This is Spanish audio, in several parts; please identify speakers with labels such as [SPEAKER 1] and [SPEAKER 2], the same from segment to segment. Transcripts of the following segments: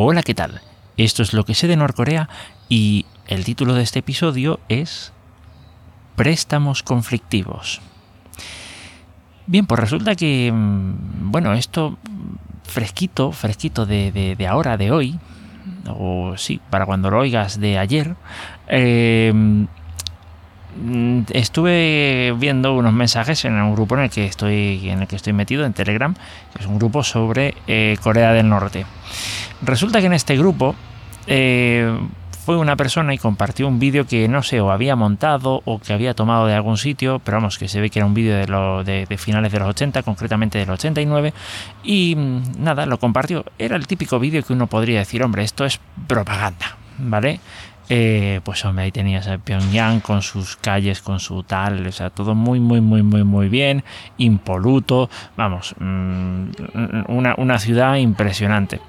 [SPEAKER 1] Hola, ¿qué tal? Esto es lo que sé de Norcorea y el título de este episodio es Préstamos conflictivos. Bien, pues resulta que, mm, bueno, esto fresquito, fresquito de, ahora, de hoy, o sí, para cuando lo oigas de ayer, eh, estuve viendo unos mensajes en un grupo en el que estoy en el que estoy metido en Telegram que es un grupo sobre eh, Corea del Norte resulta que en este grupo eh, fue una persona y compartió un vídeo que no sé, o había montado o que había tomado de algún sitio, pero vamos, que se ve que era un vídeo de, de, finales de los 80, concretamente del 89, y mm, nada, lo compartió. Era el típico vídeo que uno podría decir, hombre, esto es propaganda, ¿vale? Eh, pues hombre, ahí tenías a Pyongyang con sus calles, con su tal, o sea, todo muy, muy, muy, muy, muy bien, impoluto, vamos, mm, una, ciudad impresionante.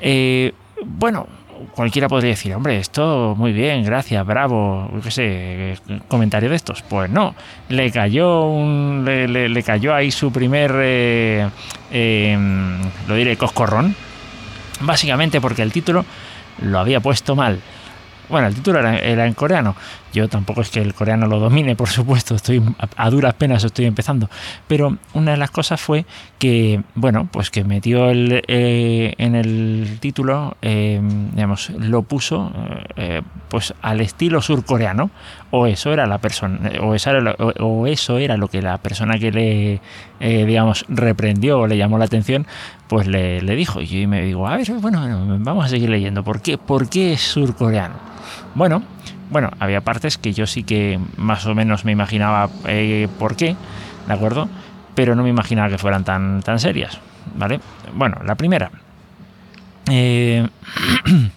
[SPEAKER 1] Eh, bueno, cualquiera podría decir, hombre, esto muy bien, gracias, bravo, qué sé, comentario de estos. Pues no, le cayó un, le, cayó ahí su primer, eh, em, lo diré, coscorrón, básicamente porque el título lo había puesto mal. Bueno, el título era, en coreano. Yo tampoco es que el coreano lo domine, por supuesto, estoy a, duras penas estoy empezando. Pero una de las cosas fue que, bueno, pues que metió el, eh, en el título, eh, digamos, lo puso eh, pues al estilo surcoreano, o eso era la persona, o, o, eso era lo que la persona que le, digamos, reprendió o le llamó la atención, pues le, le dijo. Y yo me digo, a ver, bueno, vamos a seguir leyendo. ¿Por qué, ¿Por qué es surcoreano? Bueno, bueno, había partes que yo sí que más o menos me imaginaba eh, por qué, ¿de acuerdo? Pero no me imaginaba que fueran tan, tan serias, ¿vale? Bueno, la primera. Eh,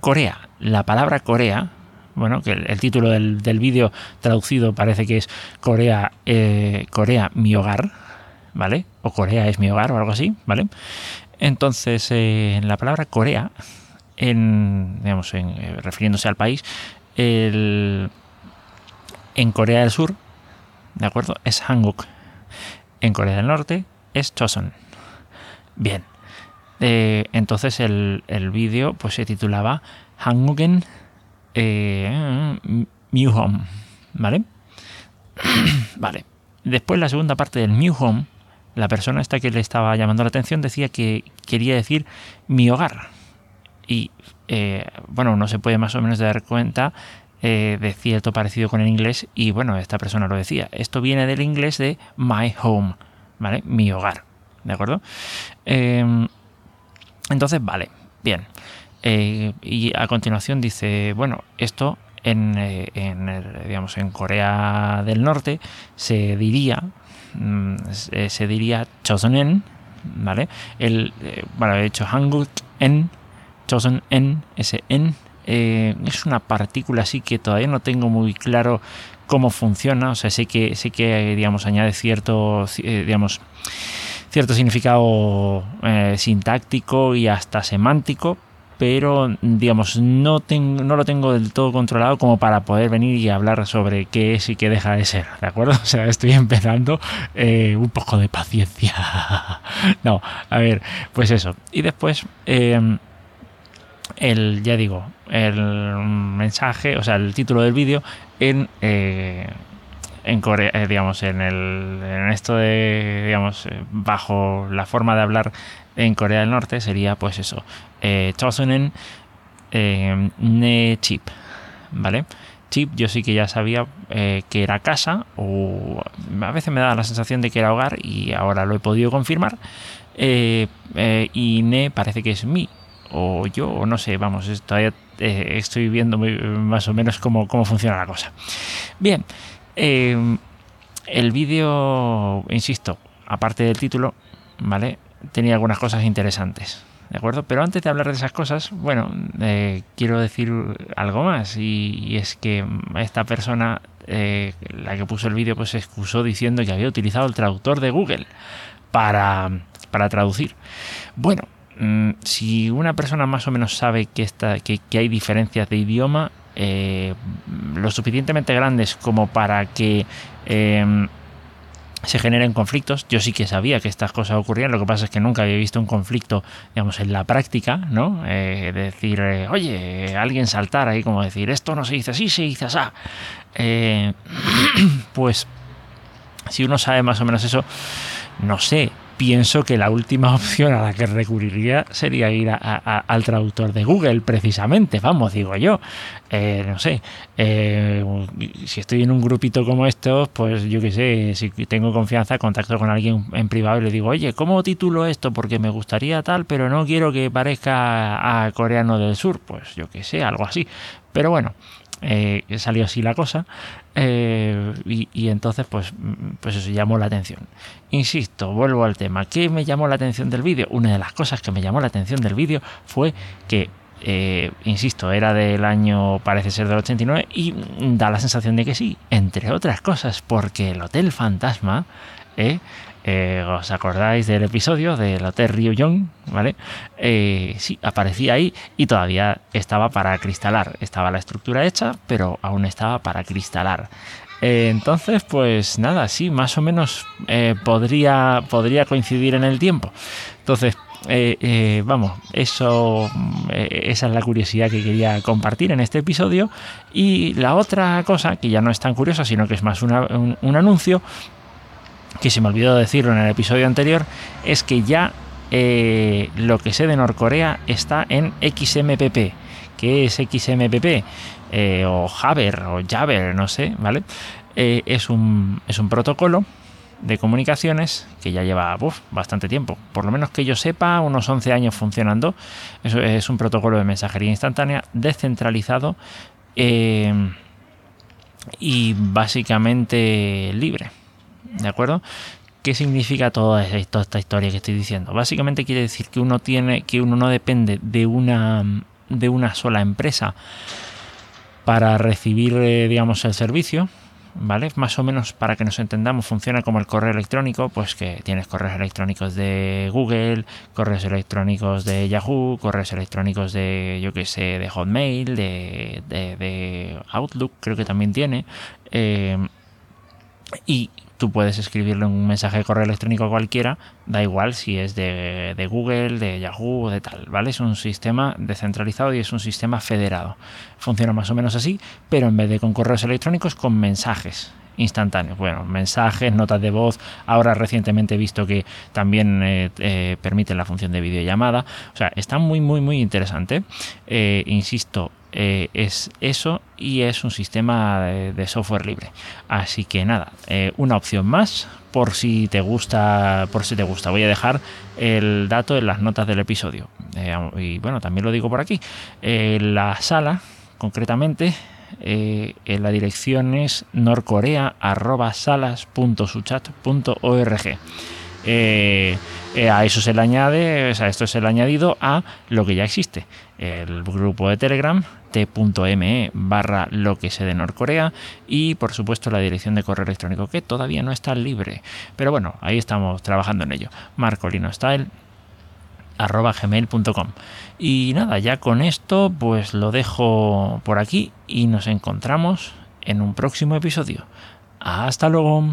[SPEAKER 1] Corea. La palabra Corea, bueno, que el, título del, vídeo traducido parece que es Corea, eh, Corea, mi hogar, ¿vale? O Corea es mi hogar o algo así, ¿vale? Entonces, la palabra Corea en, digamos, eh, refiriéndose al país, el, en Corea del Sur, ¿de acuerdo? Es Hanguk. En Corea del Norte es Choson. Bien. Eh, entonces el, el vídeo pues se titulaba Hanguken eh, Home ¿Vale? vale. Después la segunda parte del New Home, la persona esta que le estaba llamando la atención decía que quería decir mi hogar y eh, bueno, uno se puede más o menos dar cuenta eh, de cierto parecido con el inglés y bueno, esta persona lo decía. Esto viene del inglés de my home, ¿vale? Mi hogar, ¿de acuerdo? Em, entonces, vale, bien. Eh, y a continuación dice, bueno, esto en, digamos, en Corea del Norte se diría, mm, se, diría Chosonen, ¿vale? El, bueno, de hecho, Hanguk en Chosen N, ese N, eh, es una partícula así que todavía no tengo muy claro cómo funciona. O sea, sé que, sé que digamos, añade cierto, eh, digamos, cierto significado eh, sintáctico y hasta semántico, pero digamos, no, tengo, no lo tengo del todo controlado como para poder venir y hablar sobre qué es y qué deja de ser, ¿de acuerdo? O sea, estoy empezando un poco de paciencia. no, a ver, pues eso. Y después el, ya digo, el mensaje, o sea, el título del vídeo en, eh, en Corea, eh, digamos, en, el, en esto de, digamos, eh, bajo la forma de hablar en Corea del Norte sería, pues eso, eh, Chosunen Ne Chip, ¿vale? Chip yo sí que ya sabía que era casa o a veces me da la sensación de que era hogar y ahora lo he podido confirmar y Ne parece que es mi o yo, o no sé, vamos, todavía eh, estoy viendo más o menos cómo, funciona la cosa. Bien, em, el vídeo, insisto, aparte del título, ¿vale? Tenía algunas cosas interesantes. ¿De acuerdo? Pero antes de hablar de esas cosas, bueno, eh, quiero decir algo más. Y, es que esta persona, eh, la que puso el vídeo, pues se excusó diciendo que había utilizado el traductor de Google para, para traducir. Bueno, Mm, si una persona más o menos sabe que, está, que, hay diferencias de idioma, eh, lo suficientemente grandes como para que em, se generen conflictos. Yo sí que sabía que estas cosas ocurrían, lo que pasa es que nunca había visto un conflicto, digamos, en la práctica, ¿no? Eh, decir, eh, oye, alguien saltar ahí, como decir, esto no se dice así, se dice así. Pues, si uno sabe más o menos eso, no sé, pienso que la última opción a la que recurriría sería ir al traductor de Google, precisamente, vamos, digo yo. Eh, no sé, eh, si estoy en un grupito como estos, pues yo qué sé, si tengo confianza, contacto con alguien en privado y le digo, oye, ¿cómo titulo esto? Porque me gustaría tal, pero no quiero que parezca a coreano del sur, pues yo qué sé, algo así. Pero bueno, eh, salió así la cosa eh, y, entonces pues, pues eso llamó la atención. Insisto, vuelvo al tema. ¿Qué me llamó la atención del vídeo? Una de las cosas que me llamó la atención del vídeo fue que eh, insisto, era del año, parece ser del 89, y da la sensación de que sí, entre otras cosas, porque el Hotel Fantasma eh, eh, ¿Os acordáis del episodio del Hotel Ryujong? ¿Vale? Eh, sí, aparecía ahí y todavía estaba para cristalar. Estaba la estructura hecha, pero aún estaba para cristalar. Eh, entonces, pues nada, sí, más o menos podría, podría coincidir en el tiempo. Entonces, vamos, eso, esa es la curiosidad que quería compartir en este episodio. Y la otra cosa, que ya no es tan curiosa, sino que es más un anuncio, que se me olvidó decirlo en el episodio anterior, es que ya eh, lo que sé de Norcorea está en XMPP. ¿Qué es XMPP? Eh, o Javer, o Javer, no sé, ¿vale? Eh, es, un, es un protocolo de comunicaciones que ya lleva bastante tiempo, por lo menos que yo sepa, unos 11 años funcionando. Eso es un protocolo de mensajería instantánea descentralizado y básicamente libre. ¿De acuerdo? ¿Qué significa toda esta, historia que estoy diciendo? Básicamente quiere decir que uno tiene, que uno no depende de una, de una sola empresa para recibir, eh, digamos, el servicio, ¿vale? Más o menos para que nos entendamos, funciona como el correo electrónico, pues que tienes correos electrónicos de Google, correos electrónicos de Yahoo, correos electrónicos de, yo qué sé, de Hotmail, de, de, Outlook, creo que también tiene. Eh, y tú puedes escribirle un mensaje de correo electrónico cualquiera, da igual si es de, Google, de Yahoo de tal, ¿vale? Es un sistema descentralizado y es un sistema federado. Funciona más o menos así, pero en vez de con correos electrónicos, con mensajes instantáneos. Bueno, mensajes, notas de voz. Ahora recientemente he visto que también eh, eh, permiten la función de videollamada. O sea, está muy, muy, muy interesante. Eh, insisto, eh, es eso y es un sistema de, software libre. Así que nada, eh, una opción más por si te gusta, por si te gusta. Voy a dejar el dato en las notas del episodio. Eh, y bueno, también lo digo por aquí. la sala, concretamente, en la dirección es norcorea.salas.suchat.org. Eh, a eso se le añade, o sea, esto es el añadido a lo que ya existe. El grupo de Telegram, t.me barra lo que sé de Norcorea y por supuesto la dirección de correo electrónico que todavía no está libre. Pero bueno, ahí estamos trabajando en ello. marcolinostyle arroba gmail.com y nada ya con esto pues lo dejo por aquí y nos encontramos en un próximo episodio hasta luego